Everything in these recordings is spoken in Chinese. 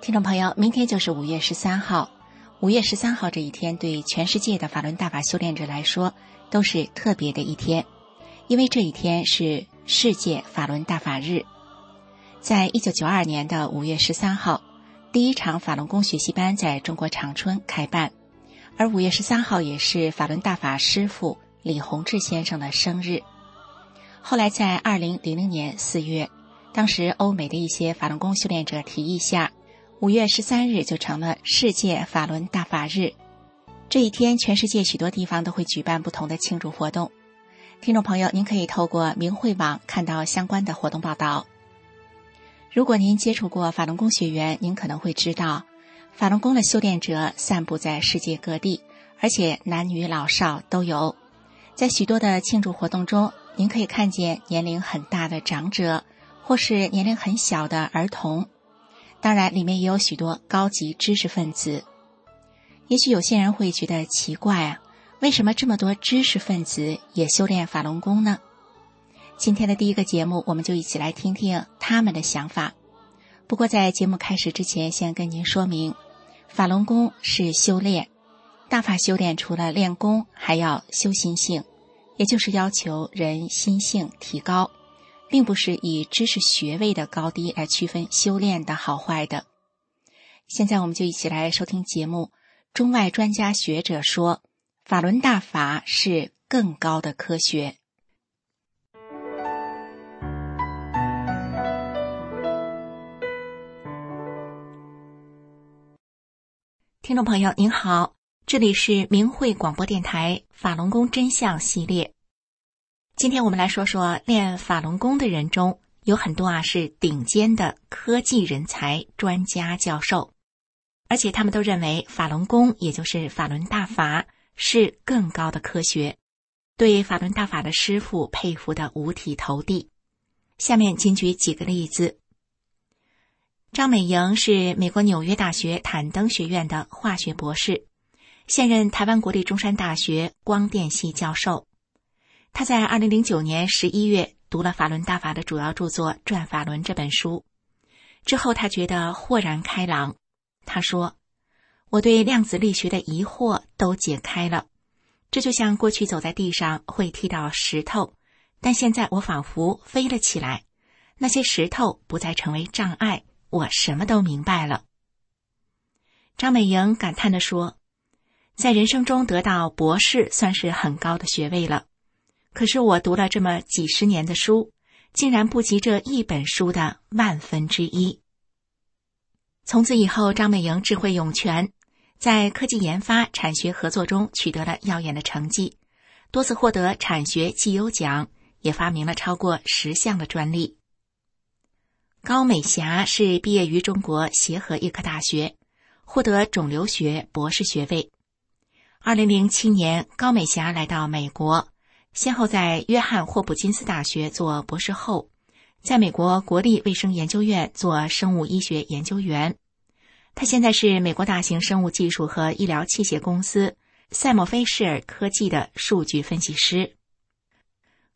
听众朋友，明天就是五月十三号。五月十三号这一天，对全世界的法轮大法修炼者来说，都是特别的一天，因为这一天是世界法轮大法日。在一九九二年的五月十三号，第一场法轮功学习班在中国长春开办，而五月十三号也是法轮大法师父李洪志先生的生日。后来在二零零零年四月，当时欧美的一些法轮功修炼者提议下。五月十三日就成了世界法轮大法日，这一天，全世界许多地方都会举办不同的庆祝活动。听众朋友，您可以透过明慧网看到相关的活动报道。如果您接触过法轮功学员，您可能会知道，法轮功的修炼者散布在世界各地，而且男女老少都有。在许多的庆祝活动中，您可以看见年龄很大的长者，或是年龄很小的儿童。当然，里面也有许多高级知识分子。也许有些人会觉得奇怪啊，为什么这么多知识分子也修炼法轮功呢？今天的第一个节目，我们就一起来听听他们的想法。不过，在节目开始之前，先跟您说明，法轮功是修炼，大法修炼除了练功，还要修心性，也就是要求人心性提高。并不是以知识学位的高低来区分修炼的好坏的。现在，我们就一起来收听节目。中外专家学者说，法轮大法是更高的科学。听众朋友，您好，这里是明慧广播电台法轮功真相系列。今天我们来说说练法轮功的人中有很多啊是顶尖的科技人才、专家、教授，而且他们都认为法轮功也就是法轮大法是更高的科学，对法轮大法的师傅佩服的五体投地。下面仅举几个例子：张美莹是美国纽约大学坦登学院的化学博士，现任台湾国立中山大学光电系教授。他在二零零九年十一月读了法轮大法的主要著作《转法轮》这本书，之后他觉得豁然开朗。他说：“我对量子力学的疑惑都解开了，这就像过去走在地上会踢到石头，但现在我仿佛飞了起来，那些石头不再成为障碍，我什么都明白了。”张美莹感叹地说：“在人生中得到博士算是很高的学位了。”可是我读了这么几十年的书，竟然不及这一本书的万分之一。从此以后，张美莹智慧涌泉，在科技研发、产学合作中取得了耀眼的成绩，多次获得产学绩优奖，也发明了超过十项的专利。高美霞是毕业于中国协和医科大学，获得肿瘤学博士学位。二零零七年，高美霞来到美国。先后在约翰霍普金斯大学做博士后，在美国国立卫生研究院做生物医学研究员。他现在是美国大型生物技术和医疗器械公司赛默菲士尔科技的数据分析师。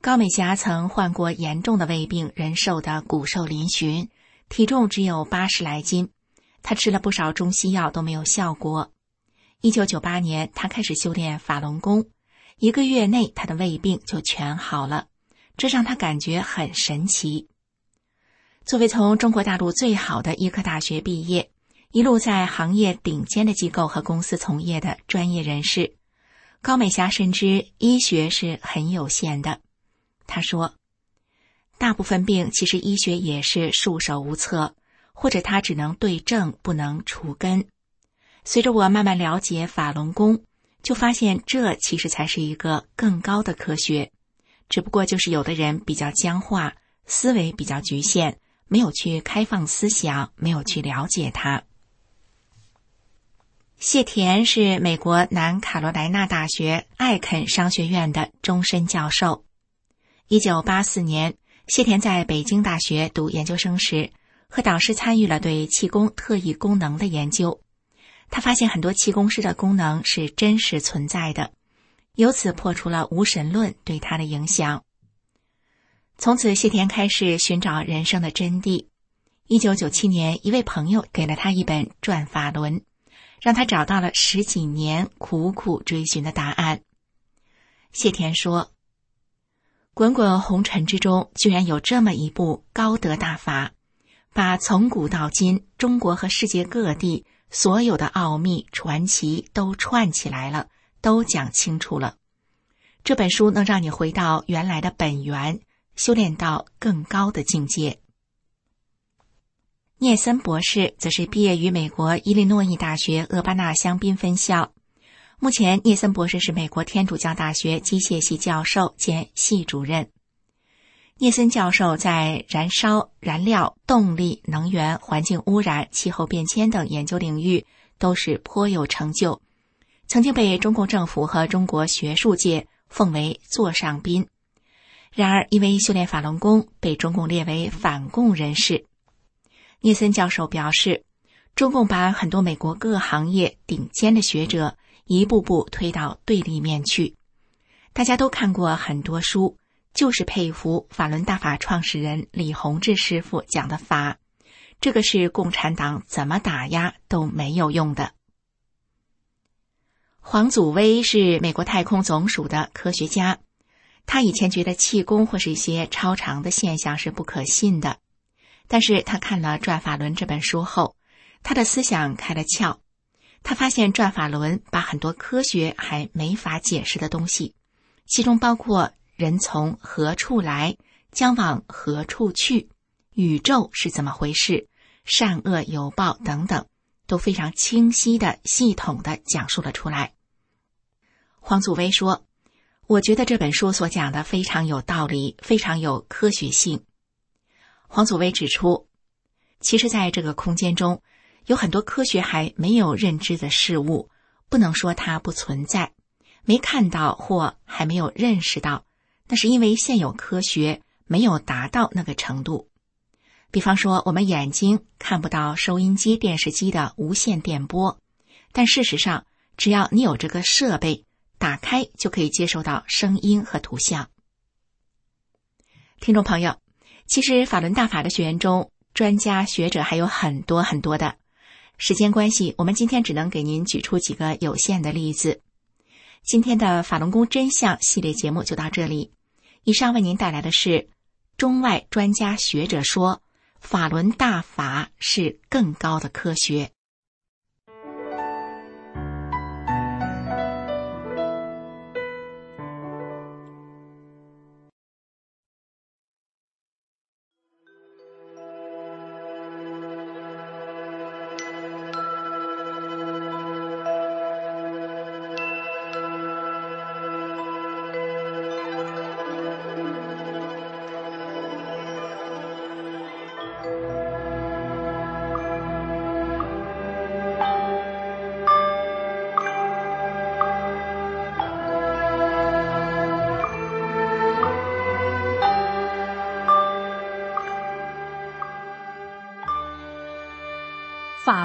高美霞曾患过严重的胃病，人瘦的骨瘦嶙峋，体重只有八十来斤。她吃了不少中西药都没有效果。一九九八年，他开始修炼法轮功。一个月内，他的胃病就全好了，这让他感觉很神奇。作为从中国大陆最好的医科大学毕业，一路在行业顶尖的机构和公司从业的专业人士，高美霞深知医学是很有限的。他说：“大部分病其实医学也是束手无策，或者他只能对症不能除根。”随着我慢慢了解法轮功。就发现，这其实才是一个更高的科学，只不过就是有的人比较僵化，思维比较局限，没有去开放思想，没有去了解它。谢田是美国南卡罗来纳大学艾肯商学院的终身教授。一九八四年，谢田在北京大学读研究生时，和导师参与了对气功特异功能的研究。他发现很多气功师的功能是真实存在的，由此破除了无神论对他的影响。从此，谢田开始寻找人生的真谛。一九九七年，一位朋友给了他一本《转法轮》。让他找到了十几年苦苦追寻的答案。谢田说：“滚滚红尘之中，居然有这么一部高德大法，把从古到今中国和世界各地所有的奥秘传奇都串起来了，都讲清楚了。这本书能让你回到原来的本源，修炼到更高的境界。”聂森博士则是毕业于美国伊利诺伊大学厄巴纳香槟分校。目前，聂森博士是美国天主教大学机械系教授兼系主任。聂森教授在燃烧、燃料、动力、能源、环境污染、气候变迁等研究领域都是颇有成就，曾经被中共政府和中国学术界奉为座上宾。然而，因为修炼法轮功，被中共列为反共人士。聂森教授表示，中共把很多美国各行业顶尖的学者一步步推到对立面去。大家都看过很多书，就是佩服法轮大法创始人李洪志师傅讲的法。这个是共产党怎么打压都没有用的。黄祖威是美国太空总署的科学家，他以前觉得气功或是一些超常的现象是不可信的。但是他看了《转法轮》这本书后，他的思想开了窍。他发现《转法轮》把很多科学还没法解释的东西，其中包括人从何处来，将往何处去，宇宙是怎么回事，善恶有报等等，都非常清晰的、系统的讲述了出来。黄祖威说：“我觉得这本书所讲的非常有道理，非常有科学性。”黄祖威指出，其实，在这个空间中，有很多科学还没有认知的事物，不能说它不存在，没看到或还没有认识到，那是因为现有科学没有达到那个程度。比方说，我们眼睛看不到收音机、电视机的无线电波，但事实上，只要你有这个设备，打开就可以接收到声音和图像。听众朋友。其实法轮大法的学员中，专家学者还有很多很多的。时间关系，我们今天只能给您举出几个有限的例子。今天的法轮功真相系列节目就到这里。以上为您带来的是中外专家学者说，法轮大法是更高的科学。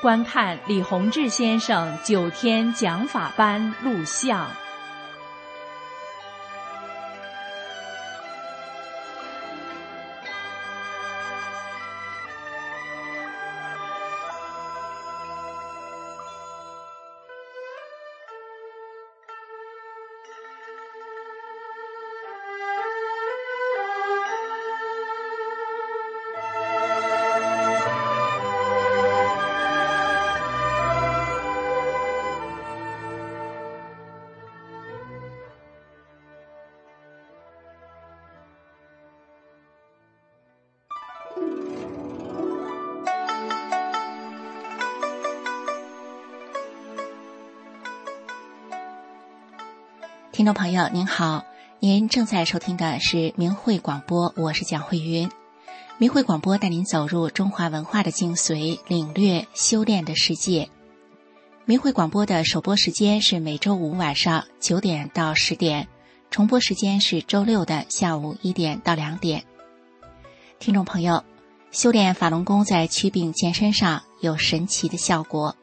观看李洪志先生九天讲法班录像。听众朋友您好，您正在收听的是明慧广播，我是蒋慧云。明慧广播带您走入中华文化的精髓，领略修炼的世界。明慧广播的首播时间是每周五晚上九点到十点，重播时间是周六的下午一点到两点。听众朋友，修炼法轮功在祛病健身上有神奇的效果。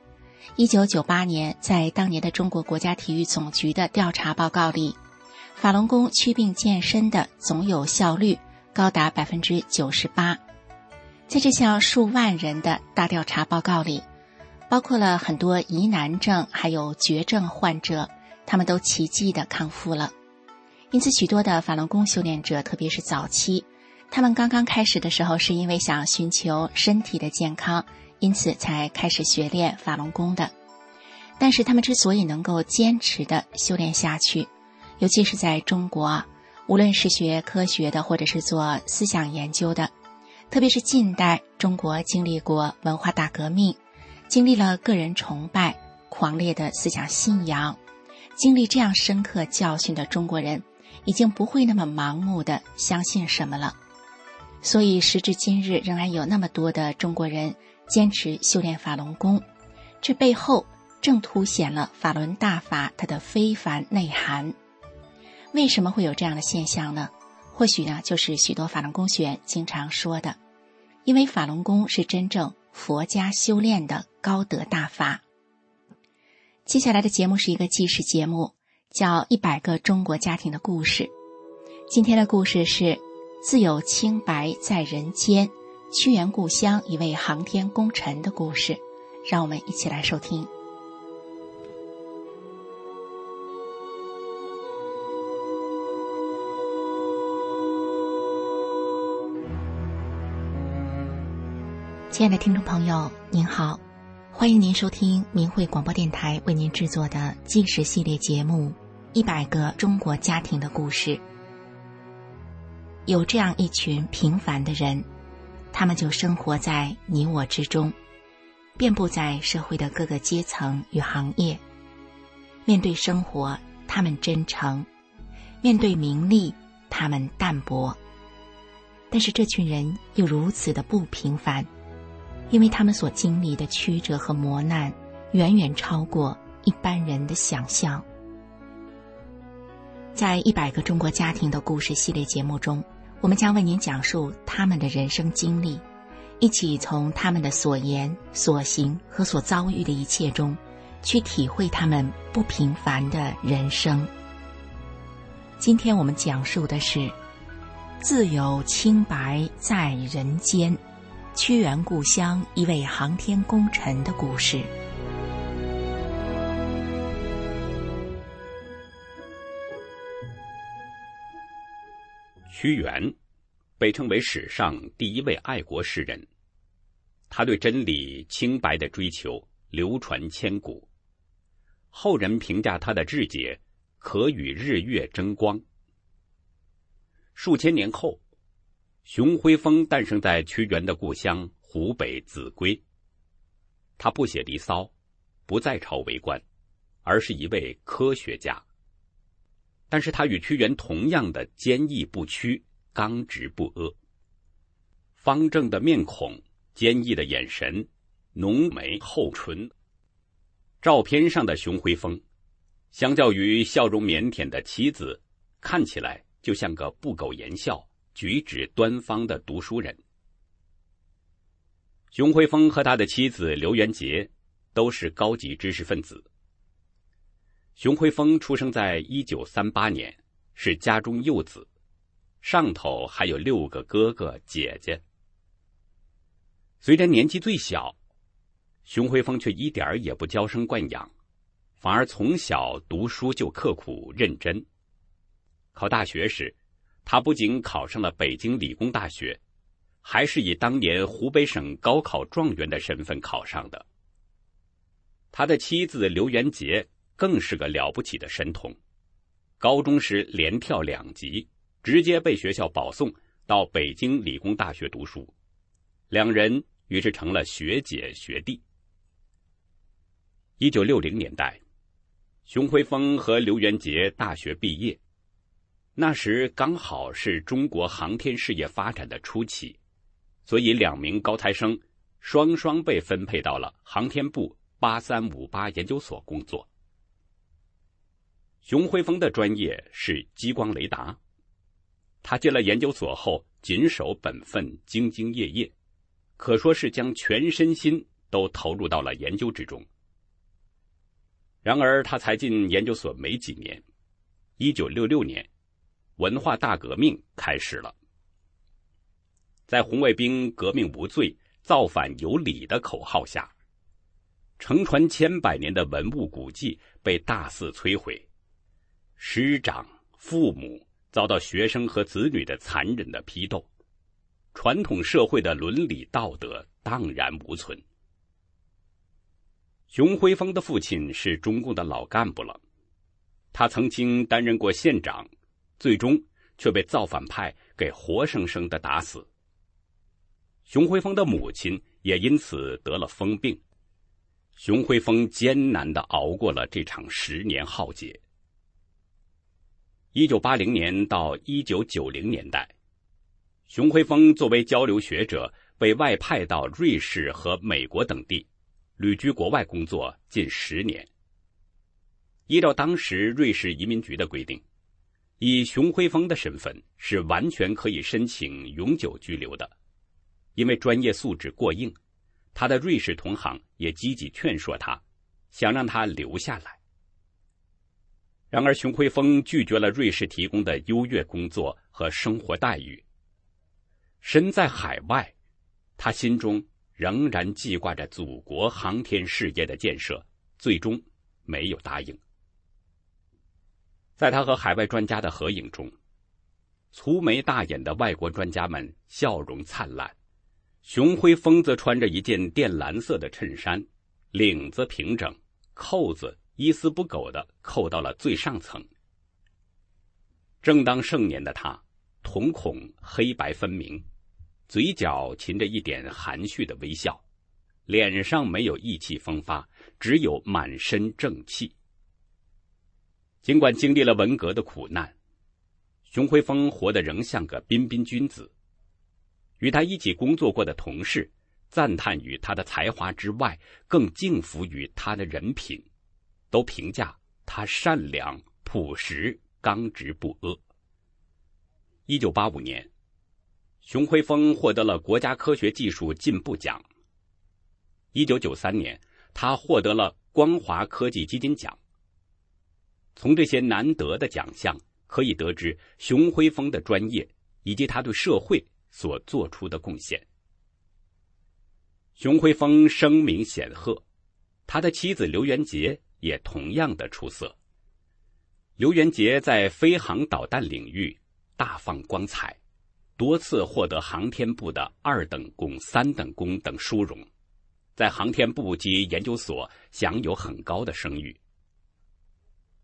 一九九八年，在当年的中国国家体育总局的调查报告里，法轮功祛病健身的总有效率高达百分之九十八。在这项数万人的大调查报告里，包括了很多疑难症还有绝症患者，他们都奇迹的康复了。因此，许多的法轮功修炼者，特别是早期，他们刚刚开始的时候，是因为想寻求身体的健康。因此才开始学练法轮功的，但是他们之所以能够坚持的修炼下去，尤其是在中国啊，无论是学科学的，或者是做思想研究的，特别是近代中国经历过文化大革命，经历了个人崇拜、狂烈的思想信仰，经历这样深刻教训的中国人，已经不会那么盲目的相信什么了。所以时至今日，仍然有那么多的中国人。坚持修炼法轮功，这背后正凸显了法轮大法它的非凡内涵。为什么会有这样的现象呢？或许呢，就是许多法轮功学员经常说的，因为法轮功是真正佛家修炼的高德大法。接下来的节目是一个纪实节目，叫《一百个中国家庭的故事》。今天的故事是“自有清白在人间”。屈原故乡一位航天功臣的故事，让我们一起来收听。亲爱的听众朋友，您好，欢迎您收听明慧广播电台为您制作的纪实系列节目《一百个中国家庭的故事》。有这样一群平凡的人，他们就生活在你我之中，遍布在社会的各个阶层与行业。面对生活，他们真诚；面对名利，他们淡泊。但是这群人又如此的不平凡，因为他们所经历的曲折和磨难，远远超过一般人的想象。在一百个中国家庭的故事系列节目中，我们将为您讲述他们的人生经历，一起从他们的所言、所行和所遭遇的一切中，去体会他们不平凡的人生。今天我们讲述的是。自由清白在人间，屈原故乡一位航天功臣的故事。屈原被称为史上第一位爱国诗人，他对真理、清白的追求流传千古，后人评价他的志节可与日月争光。数千年后，熊辉峰诞生在屈原的故乡湖北秭归。他不写《离骚》，不在朝为官，而是一位科学家。但是他与屈原同样的坚毅不屈、刚直不阿。方正的面孔，坚毅的眼神，浓眉厚唇。照片上的熊辉峰，相较于笑容腼腆的妻子，看起来。就像个不苟言笑、举止端方的读书人。熊辉峰和他的妻子刘元杰都是高级知识分子。熊辉峰出生在一九三八年，是家中幼子，上头还有六个哥哥姐姐。虽然年纪最小，熊辉峰却一点也不娇生惯养，反而从小读书就刻苦认真。考大学时，他不仅考上了北京理工大学，还是以当年湖北省高考状元的身份考上的。他的妻子刘元杰更是个了不起的神童，高中时连跳两级，直接被学校保送到北京理工大学读书，两人于是成了学姐学弟。一九六零年代，熊辉峰和刘元杰大学毕业。那时刚好是中国航天事业发展的初期，所以两名高材生双双被分配到了航天部八三五八研究所工作。熊辉峰的专业是激光雷达，他进了研究所后谨守本分，兢兢业业，可说是将全身心都投入到了研究之中。然而，他才进研究所没几年，一九六六年。文化大革命开始了，在红卫兵“革命无罪，造反有理”的口号下，承传千百年的文物古迹被大肆摧毁，师长、父母遭到学生和子女的残忍的批斗，传统社会的伦理道德荡然无存。熊辉峰的父亲是中共的老干部了，他曾经担任过县长。最终却被造反派给活生生的打死。熊辉峰的母亲也因此得了疯病。熊辉峰艰难的熬过了这场十年浩劫。一九八零年到一九九零年代，熊辉峰作为交流学者被外派到瑞士和美国等地，旅居国外工作近十年。依照当时瑞士移民局的规定。以熊辉峰的身份是完全可以申请永久居留的，因为专业素质过硬，他的瑞士同行也积极劝说他，想让他留下来。然而，熊辉峰拒绝了瑞士提供的优越工作和生活待遇。身在海外，他心中仍然记挂着祖国航天事业的建设，最终没有答应。在他和海外专家的合影中，粗眉大眼的外国专家们笑容灿烂，熊辉峰则穿着一件靛蓝色的衬衫，领子平整，扣子一丝不苟的扣到了最上层。正当盛年的他，瞳孔黑白分明，嘴角噙着一点含蓄的微笑，脸上没有意气风发，只有满身正气。尽管经历了文革的苦难，熊辉峰活得仍像个彬彬君子。与他一起工作过的同事，赞叹于他的才华之外，更敬服于他的人品，都评价他善良、朴实、刚直不阿。一九八五年，熊辉峰获得了国家科学技术进步奖。一九九三年，他获得了光华科技基金奖。从这些难得的奖项可以得知，熊辉峰的专业以及他对社会所做出的贡献。熊辉峰声名显赫，他的妻子刘元杰也同样的出色。刘元杰在飞航导弹领域大放光彩，多次获得航天部的二等功、三等功等殊荣，在航天部及研究所享有很高的声誉。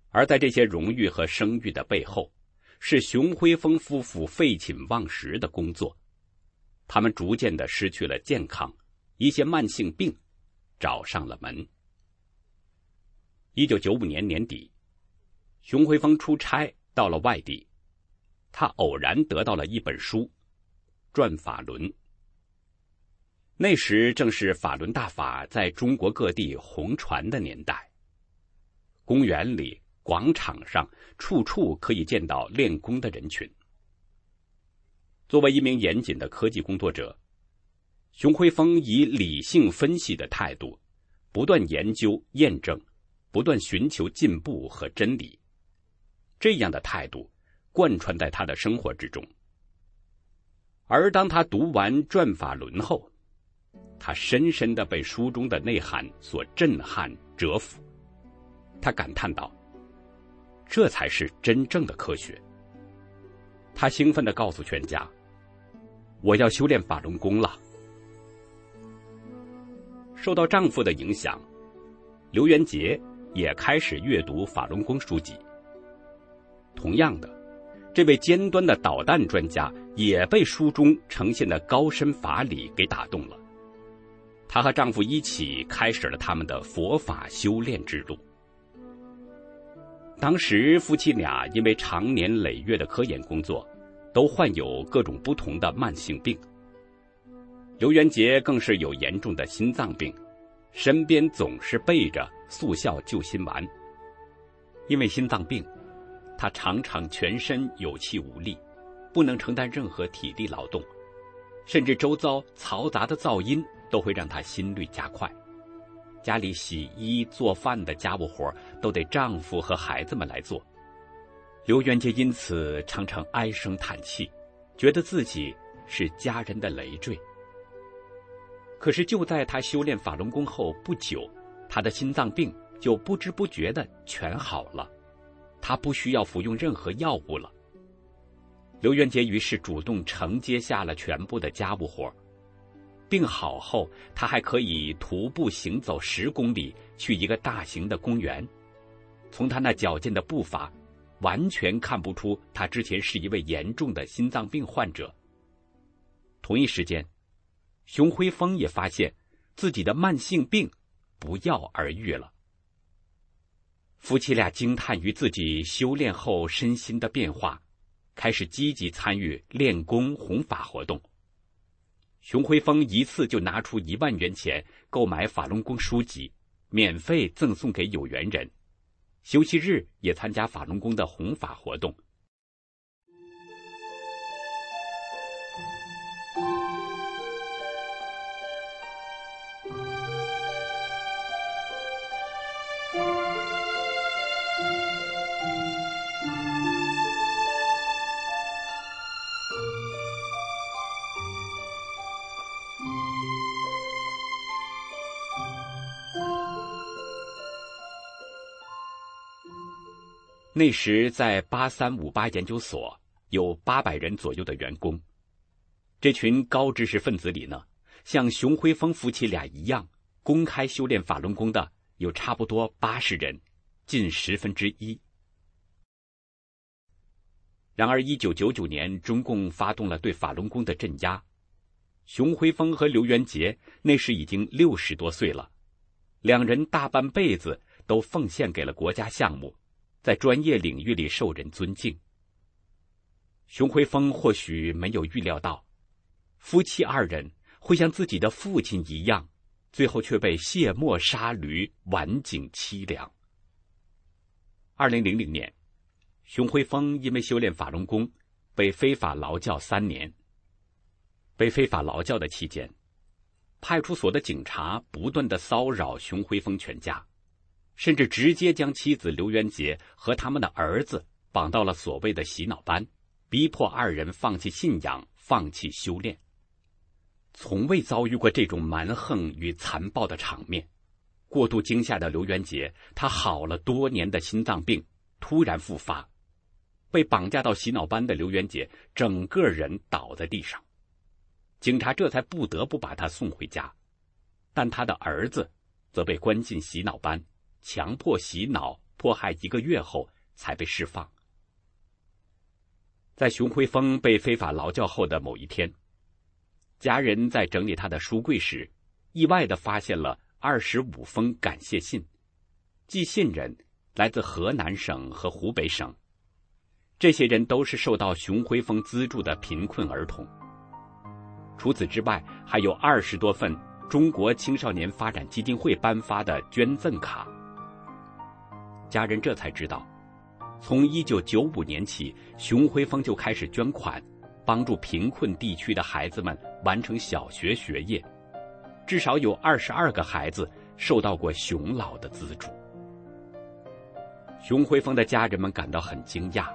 而在这些荣誉和声誉的背后，是熊辉峰夫妇废寝忘食的工作。他们逐渐的失去了健康，一些慢性病找上了门。一九九五年年底，熊辉峰出差到了外地，他偶然得到了一本书《转法轮》。那时正是法轮大法在中国各地红传的年代，公园里。广场上，处处可以见到练功的人群。作为一名严谨的科技工作者，熊辉峰以理性分析的态度，不断研究验证，不断寻求进步和真理。这样的态度贯穿在他的生活之中。而当他读完《转法轮》后，他深深的被书中的内涵所震撼折服。他感叹道。这才是真正的科学。他兴奋的告诉全家：“我要修炼法轮功了。”受到丈夫的影响，刘元杰也开始阅读法轮功书籍。同样的，这位尖端的导弹专家也被书中呈现的高深法理给打动了。她和丈夫一起开始了他们的佛法修炼之路。当时夫妻俩因为长年累月的科研工作，都患有各种不同的慢性病。刘元杰更是有严重的心脏病，身边总是备着速效救心丸。因为心脏病，他常常全身有气无力，不能承担任何体力劳动，甚至周遭嘈杂的噪音都会让他心率加快。家里洗衣做饭的家务活都得丈夫和孩子们来做，刘元杰因此常常唉声叹气，觉得自己是家人的累赘。可是就在他修炼法轮功后不久，他的心脏病就不知不觉的全好了，他不需要服用任何药物了。刘元杰于是主动承接下了全部的家务活病好后，他还可以徒步行走十公里去一个大型的公园。从他那矫健的步伐，完全看不出他之前是一位严重的心脏病患者。同一时间，熊辉峰也发现自己的慢性病不药而愈了。夫妻俩惊叹于自己修炼后身心的变化，开始积极参与练功弘法活动。熊辉峰一次就拿出一万元钱购买法轮功书籍，免费赠送给有缘人。休息日也参加法轮功的弘法活动。那时，在八三五八研究所有八百人左右的员工。这群高知识分子里呢，像熊辉峰夫妻俩一样公开修炼法轮功的，有差不多八十人，近十分之一。然而，一九九九年，中共发动了对法轮功的镇压。熊辉峰和刘元杰那时已经六十多岁了，两人大半辈子都奉献给了国家项目，在专业领域里受人尊敬。熊辉峰或许没有预料到，夫妻二人会像自己的父亲一样。最后却被卸磨杀驴，晚景凄凉。二零零零年，熊辉峰因为修炼法轮功，被非法劳教三年。被非法劳教的期间，派出所的警察不断的骚扰熊辉峰全家，甚至直接将妻子刘元杰和他们的儿子绑到了所谓的洗脑班，逼迫二人放弃信仰，放弃修炼。从未遭遇过这种蛮横与残暴的场面，过度惊吓的刘元杰，他好了多年的心脏病突然复发，被绑架到洗脑班的刘元杰整个人倒在地上，警察这才不得不把他送回家，但他的儿子则被关进洗脑班，强迫洗脑迫害一个月后才被释放。在熊辉峰被非法劳教后的某一天。家人在整理他的书柜时，意外的发现了二十五封感谢信，寄信人来自河南省和湖北省，这些人都是受到熊辉峰资助的贫困儿童。除此之外，还有二十多份中国青少年发展基金会颁发的捐赠卡。家人这才知道，从一九九五年起，熊辉峰就开始捐款。帮助贫困地区的孩子们完成小学学业，至少有二十二个孩子受到过熊老的资助。熊辉峰的家人们感到很惊讶，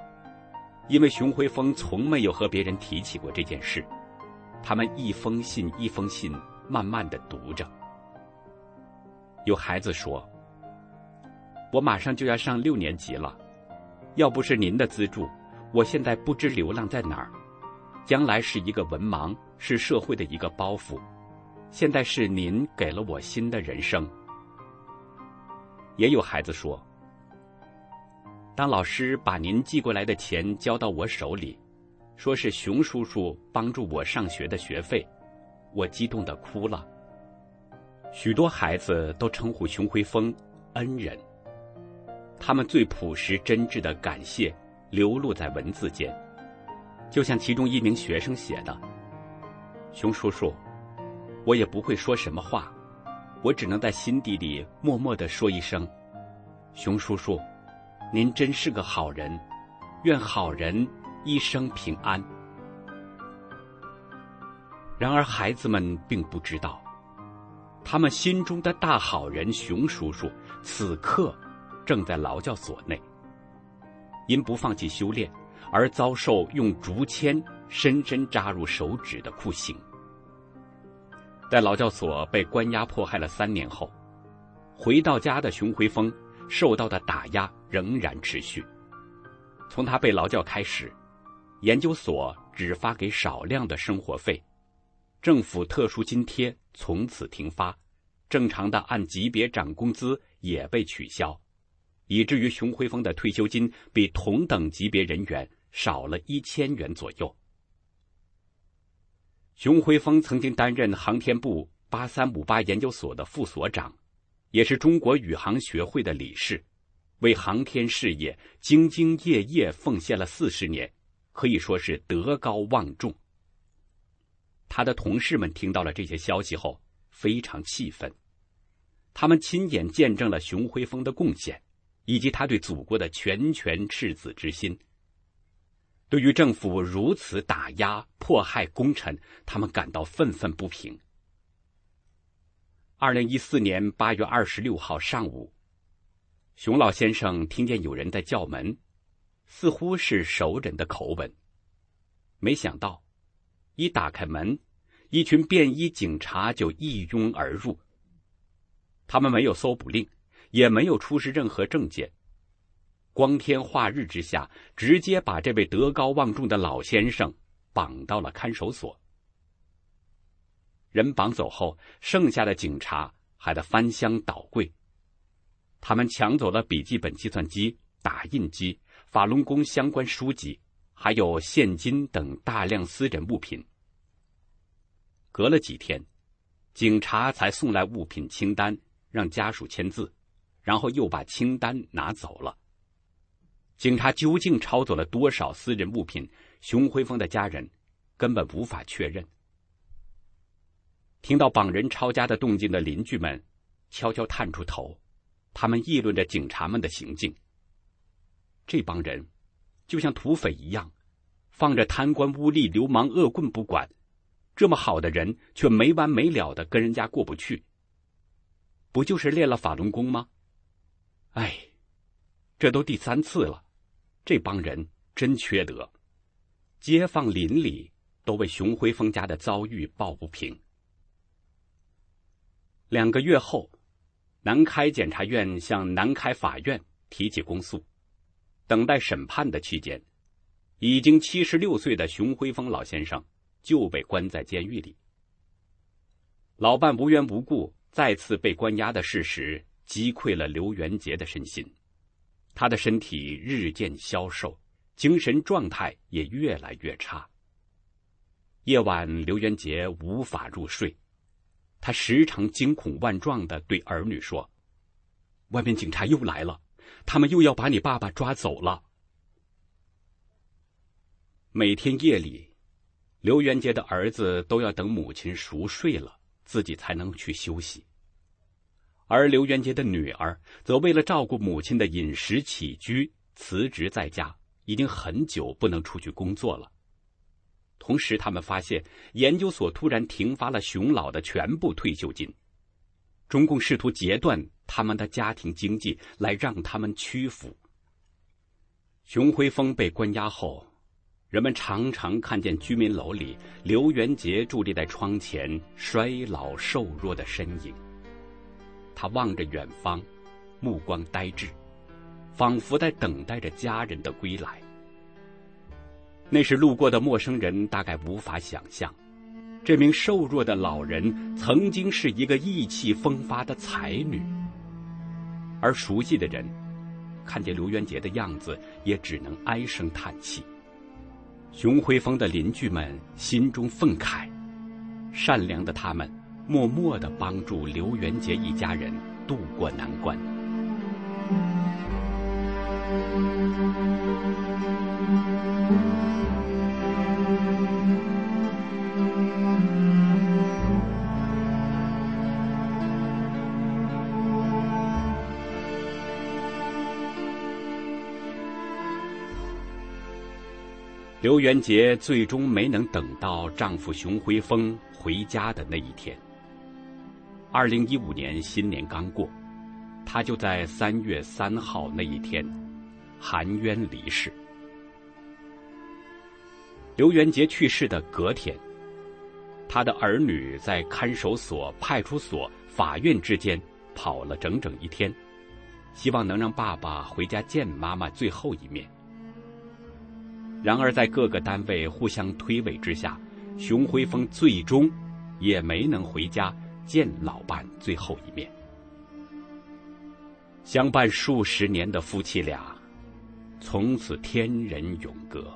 因为熊辉峰从没有和别人提起过这件事。他们一封信一封信慢慢的读着。有孩子说：“我马上就要上六年级了，要不是您的资助，我现在不知流浪在哪儿。”将来是一个文盲，是社会的一个包袱。现在是您给了我新的人生。也有孩子说，当老师把您寄过来的钱交到我手里，说是熊叔叔帮助我上学的学费，我激动的哭了。许多孩子都称呼熊辉峰恩人，他们最朴实真挚的感谢流露在文字间。就像其中一名学生写的：“熊叔叔，我也不会说什么话，我只能在心底里默默的说一声：熊叔叔，您真是个好人，愿好人一生平安。”然而，孩子们并不知道，他们心中的大好人熊叔叔此刻正在劳教所内，因不放弃修炼。而遭受用竹签深深扎入手指的酷刑，在劳教所被关押迫害了三年后，回到家的熊辉峰受到的打压仍然持续。从他被劳教开始，研究所只发给少量的生活费，政府特殊津贴从此停发，正常的按级别涨工资也被取消，以至于熊辉峰的退休金比同等级别人员。少了一千元左右。熊辉峰曾经担任航天部八三五八研究所的副所长，也是中国宇航学会的理事，为航天事业兢兢业业奉献了四十年，可以说是德高望重。他的同事们听到了这些消息后非常气愤，他们亲眼见证了熊辉峰的贡献，以及他对祖国的拳拳赤子之心。对于政府如此打压迫害功臣，他们感到愤愤不平。二零一四年八月二十六号上午，熊老先生听见有人在叫门，似乎是熟人的口吻。没想到，一打开门，一群便衣警察就一拥而入。他们没有搜捕令，也没有出示任何证件。光天化日之下，直接把这位德高望重的老先生绑到了看守所。人绑走后，剩下的警察还得翻箱倒柜，他们抢走了笔记本、计算机、打印机、法轮功相关书籍，还有现金等大量私人物品。隔了几天，警察才送来物品清单，让家属签字，然后又把清单拿走了。警察究竟抄走了多少私人物品？熊辉峰的家人根本无法确认。听到绑人抄家的动静的邻居们悄悄探出头，他们议论着警察们的行径。这帮人就像土匪一样，放着贪官污吏、流氓恶棍不管，这么好的人却没完没了的跟人家过不去。不就是练了法轮功吗？哎，这都第三次了。这帮人真缺德，街坊邻里都为熊辉峰家的遭遇抱不平。两个月后，南开检察院向南开法院提起公诉，等待审判的期间，已经七十六岁的熊辉峰老先生就被关在监狱里。老伴无缘无故再次被关押的事实，击溃了刘元杰的身心。他的身体日渐消瘦，精神状态也越来越差。夜晚，刘元杰无法入睡，他时常惊恐万状的对儿女说：“外面警察又来了，他们又要把你爸爸抓走了。”每天夜里，刘元杰的儿子都要等母亲熟睡了，自己才能去休息。而刘元杰的女儿则为了照顾母亲的饮食起居，辞职在家，已经很久不能出去工作了。同时，他们发现研究所突然停发了熊老的全部退休金，中共试图截断他们的家庭经济，来让他们屈服。熊辉峰被关押后，人们常常看见居民楼里刘元杰伫立在窗前衰老瘦弱的身影。他望着远方，目光呆滞，仿佛在等待着家人的归来。那时路过的陌生人大概无法想象，这名瘦弱的老人曾经是一个意气风发的才女。而熟悉的人，看见刘元杰的样子，也只能唉声叹气。熊辉峰的邻居们心中愤慨，善良的他们。默默的帮助刘元杰一家人渡过难关。刘元杰最终没能等到丈夫熊辉峰回家的那一天。二零一五年新年刚过，他就在三月三号那一天含冤离世。刘元杰去世的隔天，他的儿女在看守所、派出所、法院之间跑了整整一天，希望能让爸爸回家见妈妈最后一面。然而，在各个单位互相推诿之下，熊辉峰最终也没能回家。见老伴最后一面，相伴数十年的夫妻俩，从此天人永隔。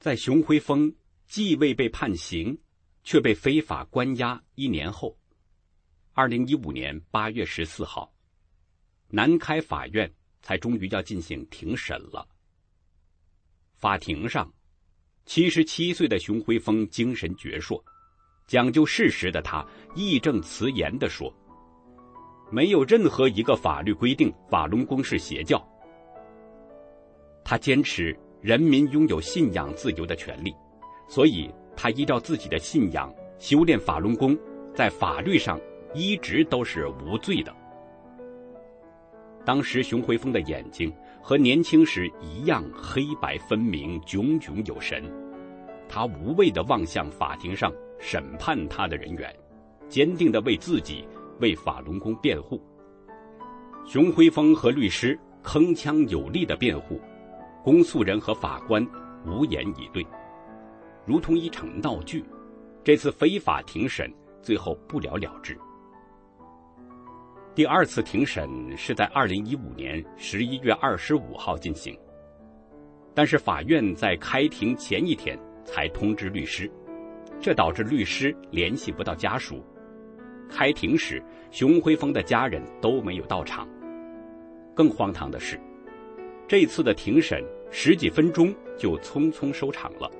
在熊辉峰既未被判刑，却被非法关押一年后，二零一五年八月十四号，南开法院才终于要进行庭审了。法庭上。七十七岁的熊辉峰精神矍铄，讲究事实的他义正辞严地说：“没有任何一个法律规定法轮功是邪教。他坚持人民拥有信仰自由的权利，所以他依照自己的信仰修炼法轮功，在法律上一直都是无罪的。”当时熊辉峰的眼睛。和年轻时一样黑白分明、炯炯有神，他无畏地望向法庭上审判他的人员，坚定地为自己、为法轮功辩护。熊辉峰和律师铿锵有力的辩护，公诉人和法官无言以对，如同一场闹剧。这次非法庭审最后不了了之。第二次庭审是在二零一五年十一月二十五号进行，但是法院在开庭前一天才通知律师，这导致律师联系不到家属。开庭时，熊辉峰的家人都没有到场。更荒唐的是，这次的庭审十几分钟就匆匆收场了。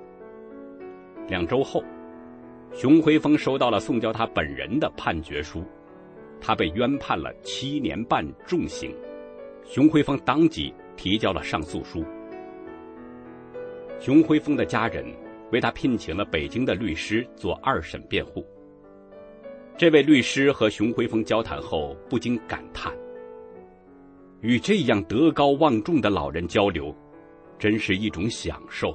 两周后，熊辉峰收到了宋教他本人的判决书。他被冤判了七年半重刑，熊辉峰当即提交了上诉书。熊辉峰的家人为他聘请了北京的律师做二审辩护。这位律师和熊辉峰交谈后不禁感叹：“与这样德高望重的老人交流，真是一种享受。”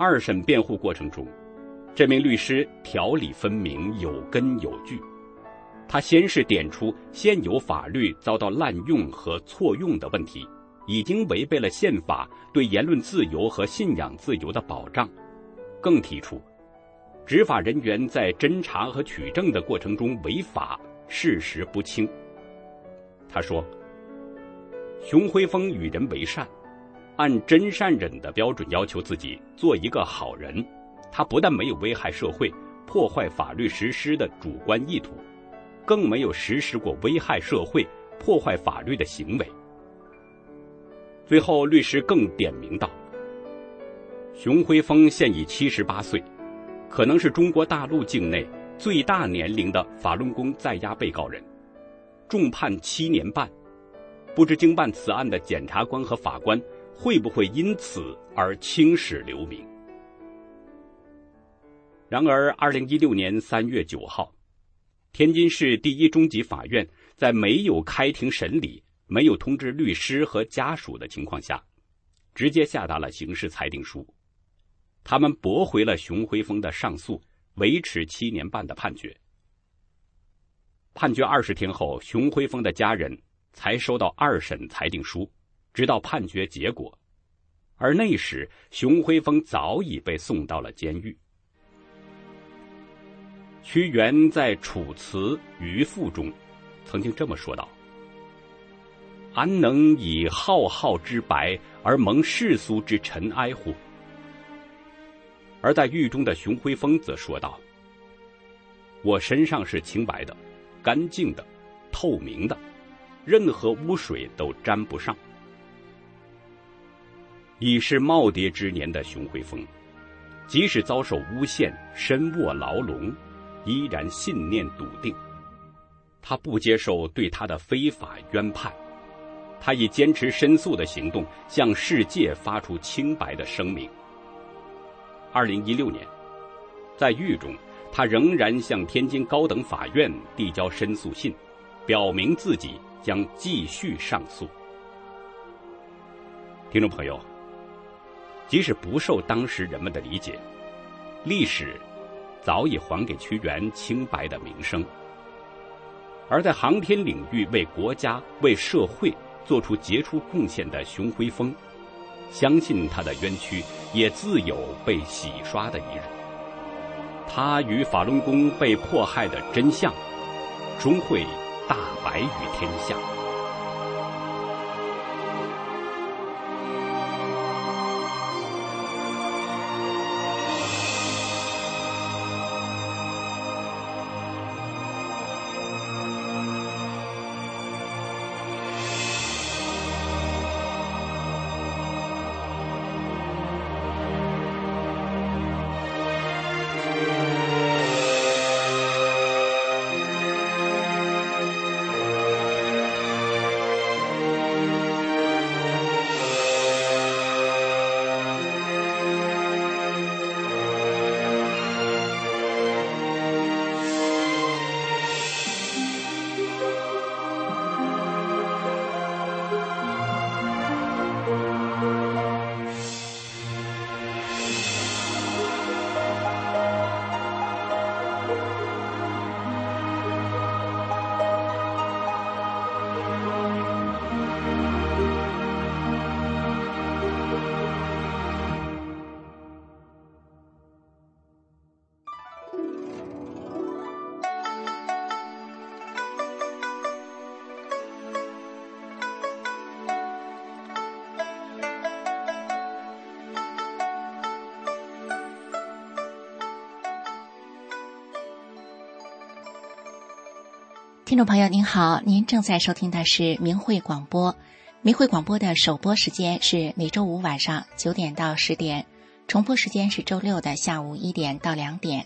二审辩护过程中。这名律师条理分明，有根有据。他先是点出现有法律遭到滥用和错用的问题，已经违背了宪法对言论自由和信仰自由的保障，更提出执法人员在侦查和取证的过程中违法，事实不清。他说：“熊辉峰与人为善，按真善忍的标准要求自己做一个好人。”他不但没有危害社会、破坏法律实施的主观意图，更没有实施过危害社会、破坏法律的行为。最后，律师更点名道：“熊辉峰现已七十八岁，可能是中国大陆境内最大年龄的法轮功在押被告人，重判七年半。不知经办此案的检察官和法官会不会因此而青史留名？”然而，二零一六年三月九号，天津市第一中级法院在没有开庭审理、没有通知律师和家属的情况下，直接下达了刑事裁定书。他们驳回了熊辉峰的上诉，维持七年半的判决。判决二十天后，熊辉峰的家人才收到二审裁定书，直到判决结果。而那时，熊辉峰早已被送到了监狱。屈原在《楚辞渔赋》中，曾经这么说道：“安能以浩浩之白而蒙世俗之尘埃乎？”而在狱中的熊辉峰则说道：“我身上是清白的、干净的、透明的，任何污水都沾不上。”已是耄耋之年的熊辉峰，即使遭受诬陷、身卧牢笼。依然信念笃定，他不接受对他的非法冤判，他以坚持申诉的行动向世界发出清白的声明。二零一六年，在狱中，他仍然向天津高等法院递交申诉信，表明自己将继续上诉。听众朋友，即使不受当时人们的理解，历史。早已还给屈原清白的名声，而在航天领域为国家、为社会做出杰出贡献的熊辉峰，相信他的冤屈也自有被洗刷的一日。他与法轮功被迫害的真相，终会大白于天下。听众朋友您好，您正在收听的是明慧广播。明慧广播的首播时间是每周五晚上九点到十点，重播时间是周六的下午一点到两点。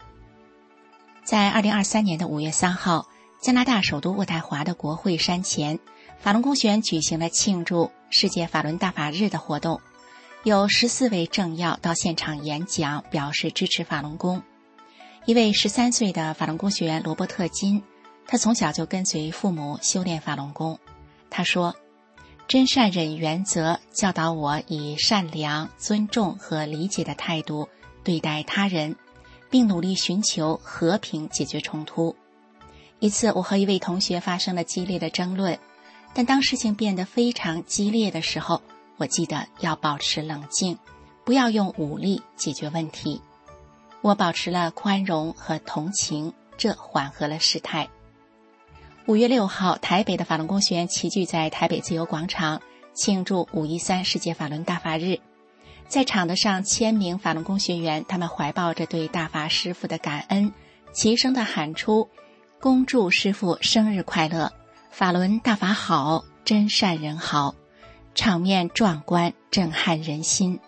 在二零二三年的五月三号，加拿大首都渥太华的国会山前，法轮功学员举行了庆祝世界法轮大法日的活动，有十四位政要到现场演讲，表示支持法轮功。一位十三岁的法轮功学员罗伯特金。他从小就跟随父母修炼法轮功。他说：“真善忍原则教导我以善良、尊重和理解的态度对待他人，并努力寻求和平解决冲突。”一次，我和一位同学发生了激烈的争论，但当事情变得非常激烈的时候，我记得要保持冷静，不要用武力解决问题。我保持了宽容和同情，这缓和了事态。五月六号，台北的法轮功学员齐聚在台北自由广场，庆祝五一三世界法轮大法日。在场的上千名法轮功学员，他们怀抱着对大法师父的感恩，齐声的喊出：“恭祝师父生日快乐！法轮大法好，真善人好！”场面壮观，震撼人心。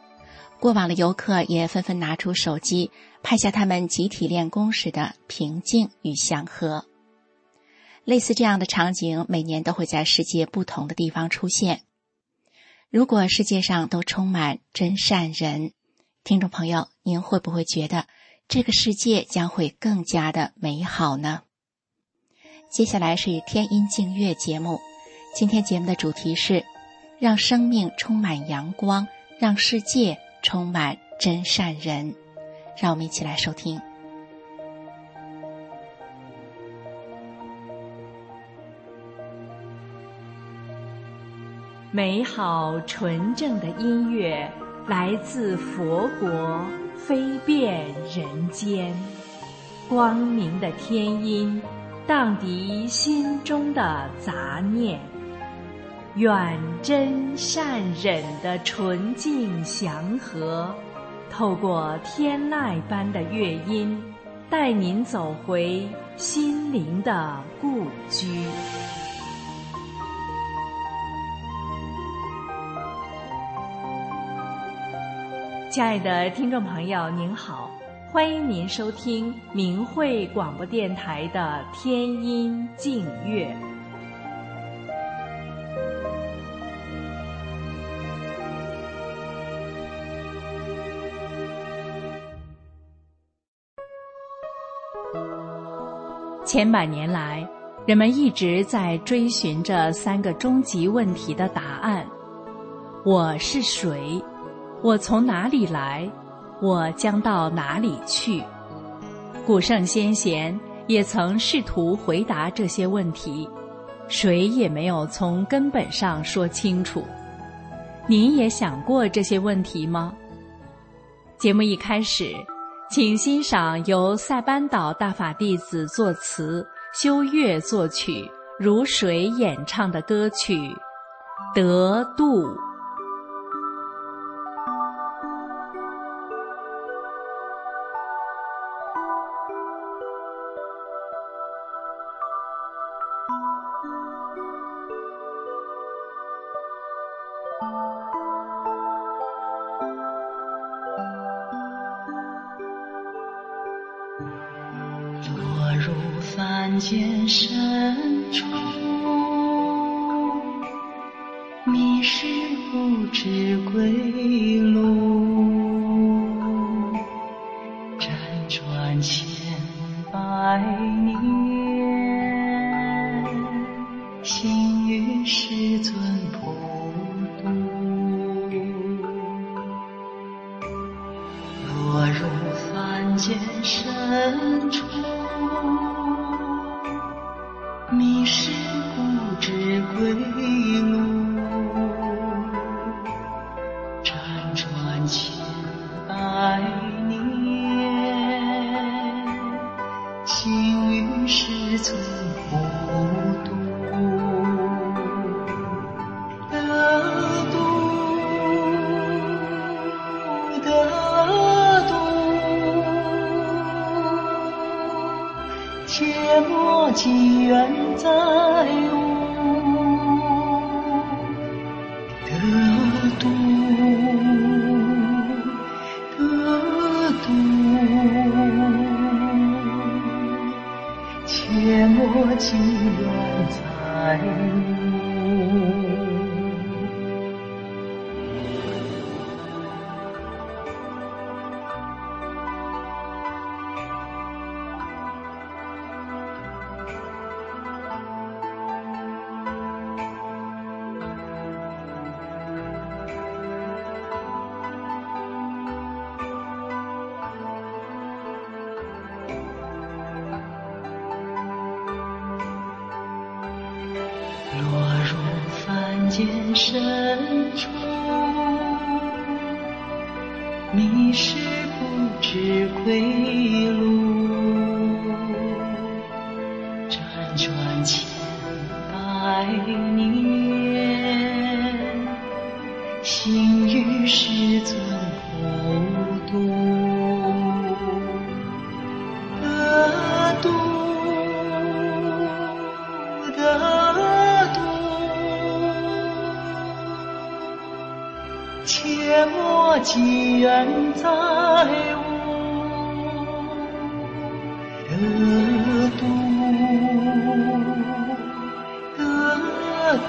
过往的游客也纷纷拿出手机，拍下他们集体练功时的平静与祥和。类似这样的场景，每年都会在世界不同的地方出现。如果世界上都充满真善人，听众朋友，您会不会觉得这个世界将会更加的美好呢？接下来是天音静月节目，今天节目的主题是让生命充满阳光，让世界充满真善人。让我们一起来收听。美好纯正的音乐来自佛国，飞遍人间。光明的天音，荡涤心中的杂念。远真善忍的纯净祥和，透过天籁般的乐音，带您走回心灵的故居。亲爱的听众朋友，您好，欢迎您收听明慧广播电台的天音静月。千百年来，人们一直在追寻着三个终极问题的答案：我是谁？我从哪里来？我将到哪里去？古圣先贤也曾试图回答这些问题，谁也没有从根本上说清楚。您也想过这些问题吗？节目一开始，请欣赏由塞班岛大法弟子作词、修乐作曲、如水演唱的歌曲《得度》。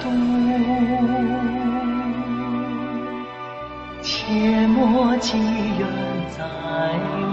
度，切莫机缘在。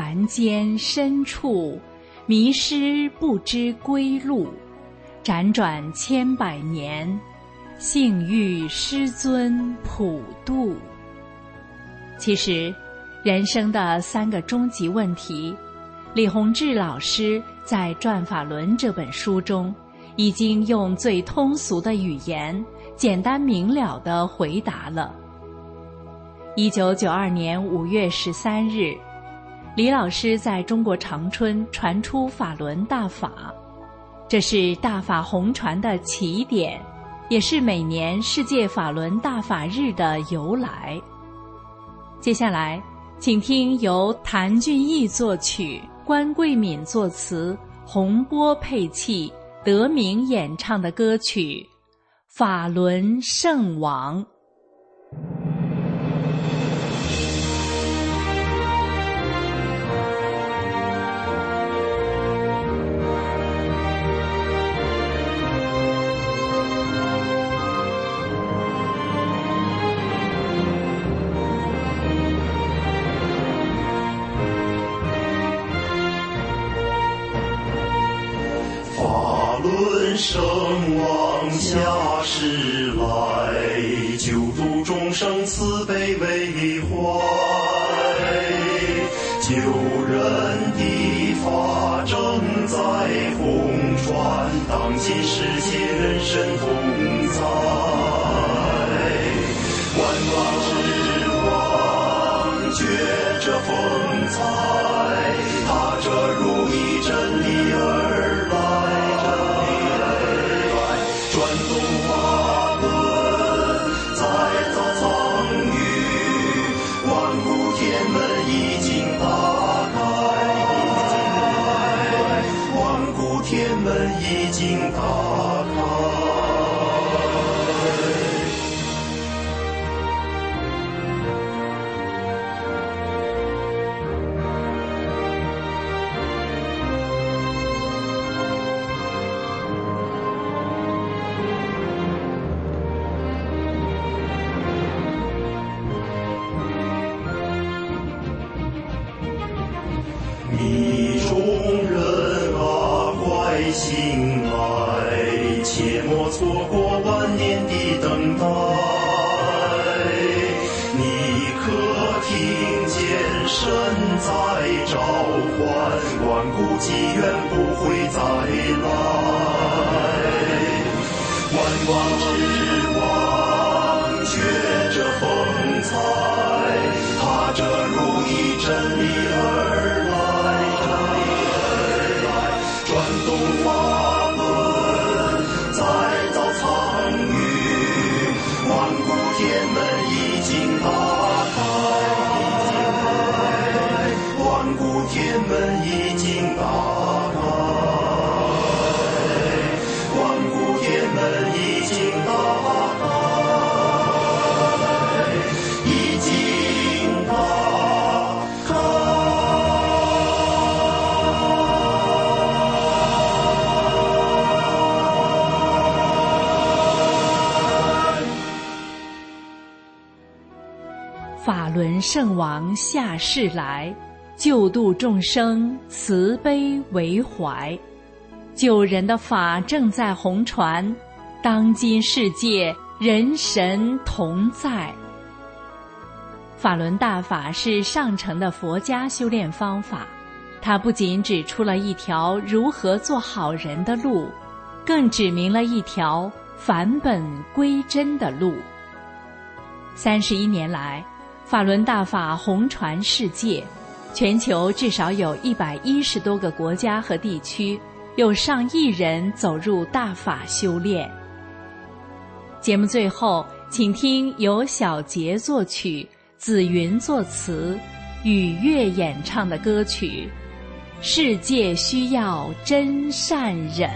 凡间深处，迷失不知归路，辗转千百年，幸遇师尊普度。其实，人生的三个终极问题，李洪志老师在《转法轮》这本书中，已经用最通俗的语言，简单明了地回答了。一九九二年五月十三日，李老师在中国长春传出法轮大法，这是大法红传的起点，也是每年世界法轮大法日的由来。接下来，请听由谭俊逸作曲、关桂敏作词、洪波配器、德明演唱的歌曲《法轮圣王》。迷中人啊快醒来切莫错过万年的等待你可听见神在召唤万古机缘不会再来万王之王决着风采踏着如意真理而轮圣王下世来，救度众生，慈悲为怀。救人的法正在红传，当今世界人神同在。法轮大法是上乘的佛家修炼方法，它不仅指出了一条如何做好人的路，更指明了一条返本归真的路。三十一年来，法轮大法红传世界，全球至少有一百一十多个国家和地区，有上亿人走入大法修炼。节目最后，请听由小杰作曲、紫云作词、雨月演唱的歌曲《世界需要真善忍》。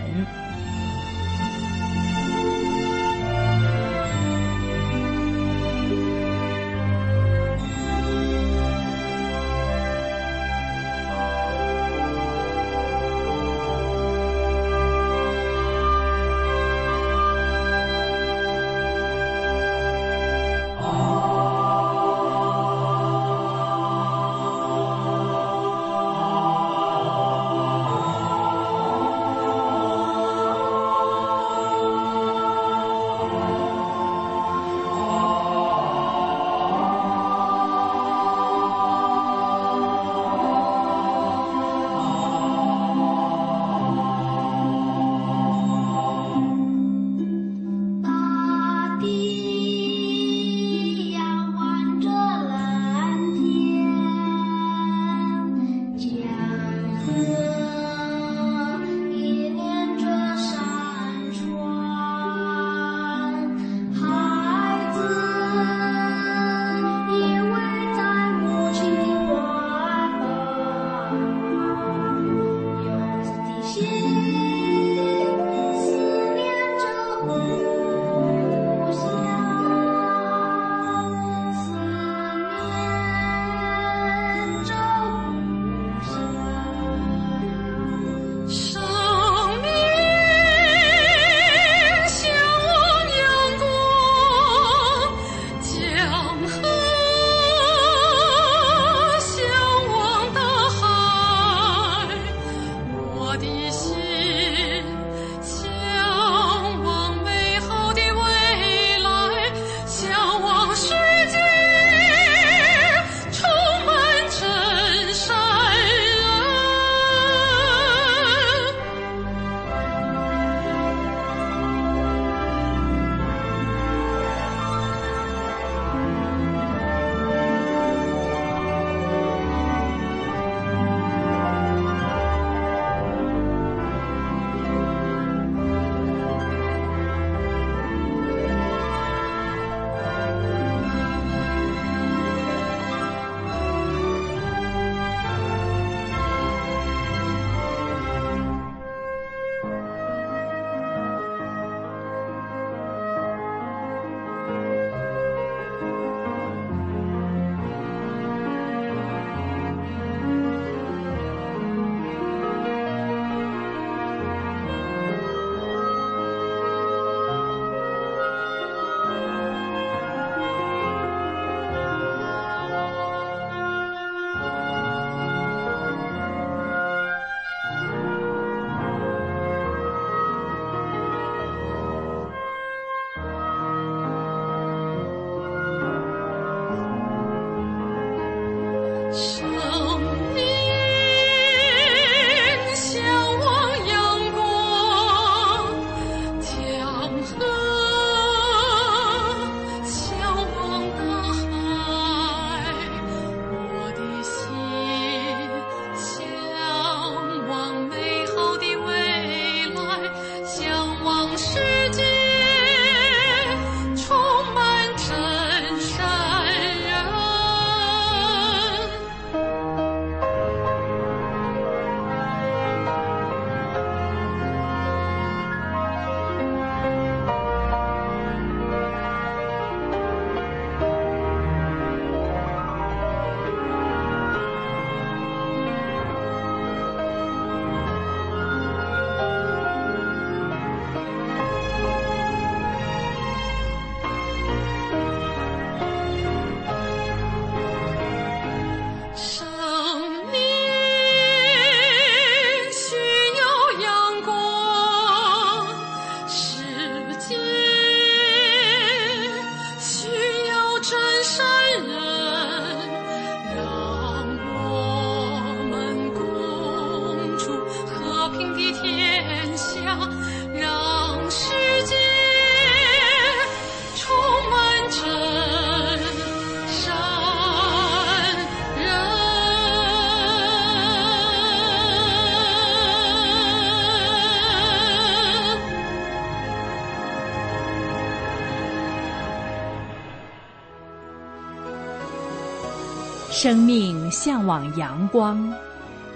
向往阳光，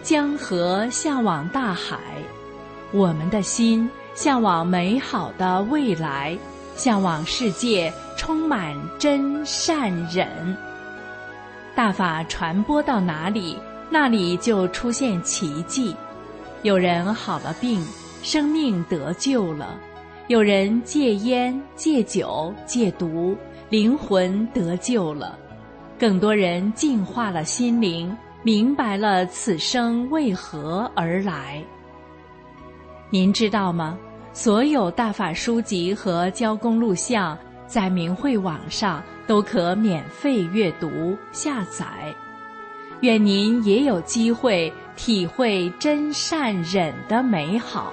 江河向往大海，我们的心向往美好的未来，向往世界充满真善忍。大法传播到哪里，那里就出现奇迹。有人好了病，生命得救了；有人戒烟、戒酒、戒毒，灵魂得救了。更多人净化了心灵，明白了此生为何而来。您知道吗？所有大法书籍和教工录像在明慧网上都可免费阅读下载。愿您也有机会体会真善忍的美好。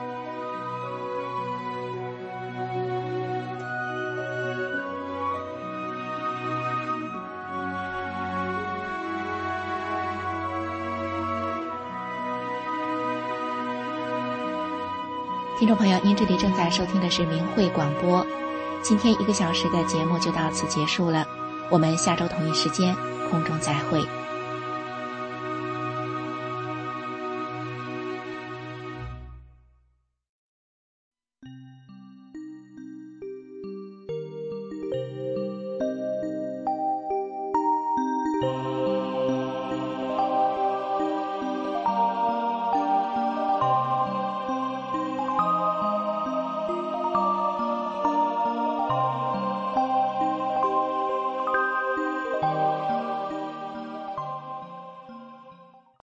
听众朋友，您这里正在收听的是明慧广播。今天一个小时的节目就到此结束了，我们下周同一时间空中再会。